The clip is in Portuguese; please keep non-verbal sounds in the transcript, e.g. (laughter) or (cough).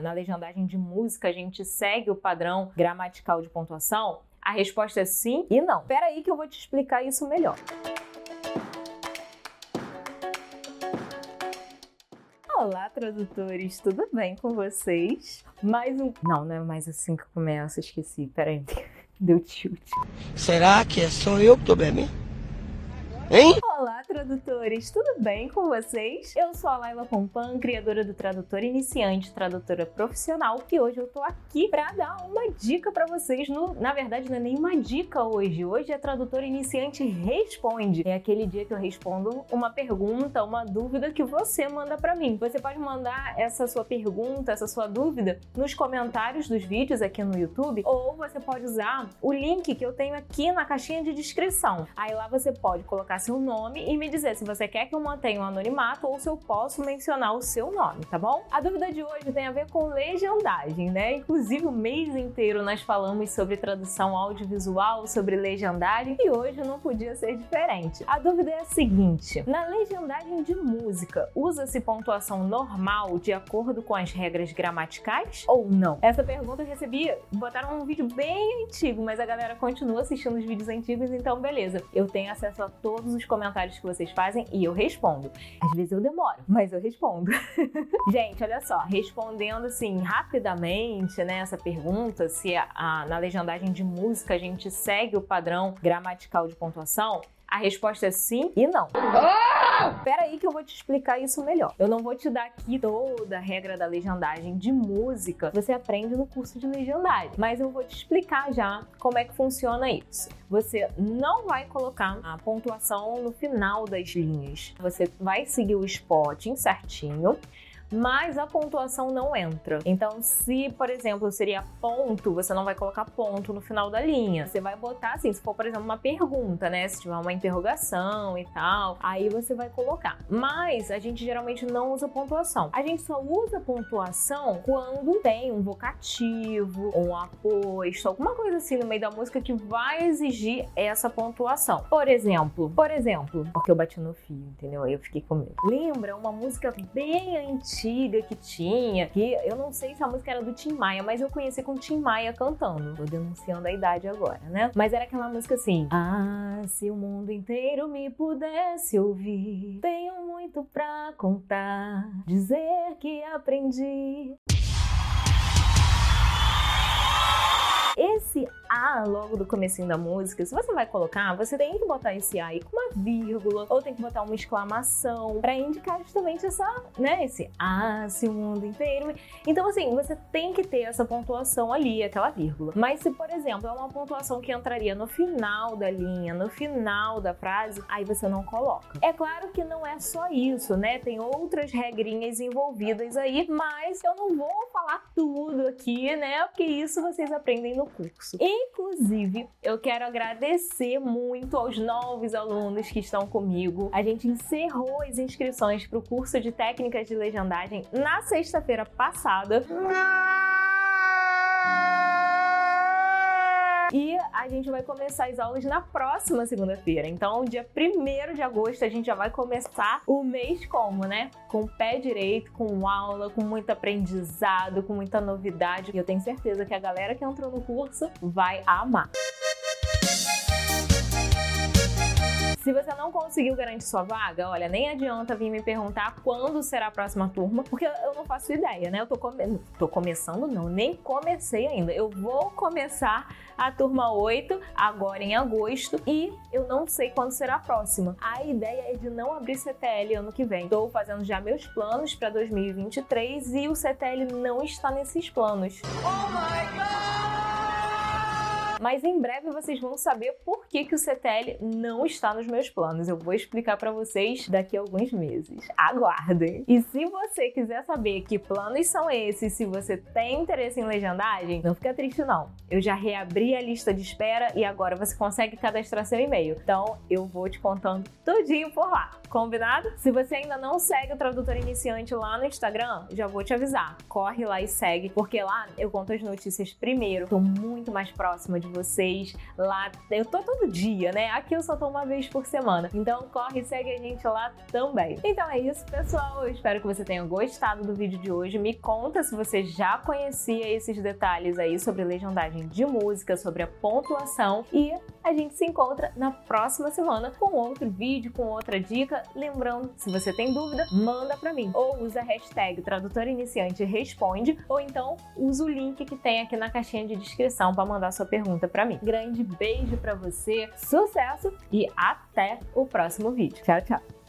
na legendagem de música a gente segue o padrão gramatical de pontuação? A resposta é sim e não. Espera aí que eu vou te explicar isso melhor. Olá, tradutores, tudo bem com vocês? Mais um. Não, não é mais assim que começa, esqueci. Peraí, (laughs) deu tilt. Será que é só eu que tô bebendo? Hein? Olá, tradutores! Tudo bem com vocês? Eu sou a Laila Pompan, criadora do Tradutor Iniciante, tradutora profissional, e hoje eu tô aqui para dar uma dica para vocês. No, na verdade, não é nem uma dica hoje. Hoje é Tradutor Iniciante Responde. É aquele dia que eu respondo uma pergunta, uma dúvida que você manda para mim. Você pode mandar essa sua pergunta, essa sua dúvida nos comentários dos vídeos aqui no YouTube, ou você pode usar o link que eu tenho aqui na caixinha de descrição. Aí lá você pode colocar seu nome e me dizer se você quer que eu mantenha o um anonimato ou se eu posso mencionar o seu nome, tá bom? A dúvida de hoje tem a ver com legendagem, né? Inclusive o mês inteiro nós falamos sobre tradução audiovisual, sobre legendagem e hoje não podia ser diferente. A dúvida é a seguinte: na legendagem de música, usa-se pontuação normal de acordo com as regras gramaticais ou não? Essa pergunta eu recebi, botaram um vídeo bem antigo, mas a galera continua assistindo os vídeos antigos, então beleza. Eu tenho acesso a todos os comentários que vocês fazem e eu respondo. Às vezes eu demoro, mas eu respondo. (laughs) Gente, olha só, respondendo assim rapidamente, né, essa pergunta, se a, a, na legendagem de música a gente segue o padrão gramatical de pontuação, a resposta é sim e não. Espera aí que eu vou te explicar isso melhor. Eu não vou te dar aqui toda a regra da legendagem de música. Você aprende no curso de legendagem. Mas eu vou te explicar já como é que funciona isso. Você não vai colocar a pontuação no final das linhas. Você vai seguir o spot certinho mas a pontuação não entra. Então, se, por exemplo, seria ponto, você não vai colocar ponto no final da linha. Você vai botar assim, se for, por exemplo, uma pergunta, né? Se tiver uma interrogação e tal, aí você vai colocar. Mas a gente geralmente não usa pontuação. A gente só usa pontuação quando tem um vocativo, um aposto, alguma coisa assim no meio da música que vai exigir essa pontuação. Por exemplo, por exemplo, porque eu bati no fio, entendeu? Aí eu fiquei com medo. Lembra uma música bem antiga antiga que tinha, que eu não sei se a música era do Tim Maia, mas eu conheci com Tim Maia cantando. Tô denunciando a idade agora, né? Mas era aquela música assim: Ah, se o mundo inteiro me pudesse ouvir, tenho muito pra contar, dizer que aprendi. Esse A logo do comecinho da música, se você vai colocar, você tem que botar esse A aí com uma vírgula ou tem que botar uma exclamação para indicar justamente essa, né, esse A, se o mundo inteiro. Então assim, você tem que ter essa pontuação ali, aquela vírgula. Mas se, por exemplo, é uma pontuação que entraria no final da linha, no final da frase, aí você não coloca. É claro que não é só isso, né? Tem outras regrinhas envolvidas aí, mas eu não vou falar tudo aqui, né? Porque isso vocês aprendem no curso. Inclusive, eu quero agradecer muito aos novos alunos que estão comigo. A gente encerrou as inscrições para o curso de técnicas de legendagem na sexta-feira passada. E a gente vai começar as aulas na próxima segunda-feira. Então, dia 1 de agosto, a gente já vai começar o mês como, né? Com o pé direito, com aula, com muito aprendizado, com muita novidade. E eu tenho certeza que a galera que entrou no curso vai amar. Se você não conseguiu garantir sua vaga, olha, nem adianta vir me perguntar quando será a próxima turma, porque eu não faço ideia, né? Eu tô, come... tô começando, não, nem comecei ainda. Eu vou começar a turma 8 agora em agosto e eu não sei quando será a próxima. A ideia é de não abrir CTL ano que vem. Estou fazendo já meus planos para 2023 e o CTL não está nesses planos. Oh my God! Mas em breve vocês vão saber por que, que o CTL não está nos meus planos. Eu vou explicar para vocês daqui a alguns meses. Aguardem! E se você quiser saber que planos são esses, se você tem interesse em legendagem, não fica triste não. Eu já reabri a lista de espera e agora você consegue cadastrar seu e-mail. Então eu vou te contando tudinho por lá. Combinado? Se você ainda não segue o Tradutor Iniciante lá no Instagram, já vou te avisar. Corre lá e segue, porque lá eu conto as notícias primeiro. Tô muito mais próxima de vocês. Lá eu tô todo dia, né? Aqui eu só tô uma vez por semana. Então corre e segue a gente lá também. Então é isso, pessoal. Eu espero que você tenha gostado do vídeo de hoje. Me conta se você já conhecia esses detalhes aí sobre legendagem de música, sobre a pontuação e a gente se encontra na próxima semana com outro vídeo, com outra dica. Lembrando, se você tem dúvida, manda para mim. Ou usa a hashtag tradutor iniciante responde, ou então usa o link que tem aqui na caixinha de descrição para mandar sua pergunta para mim. Grande beijo para você, sucesso e até o próximo vídeo. Tchau, tchau!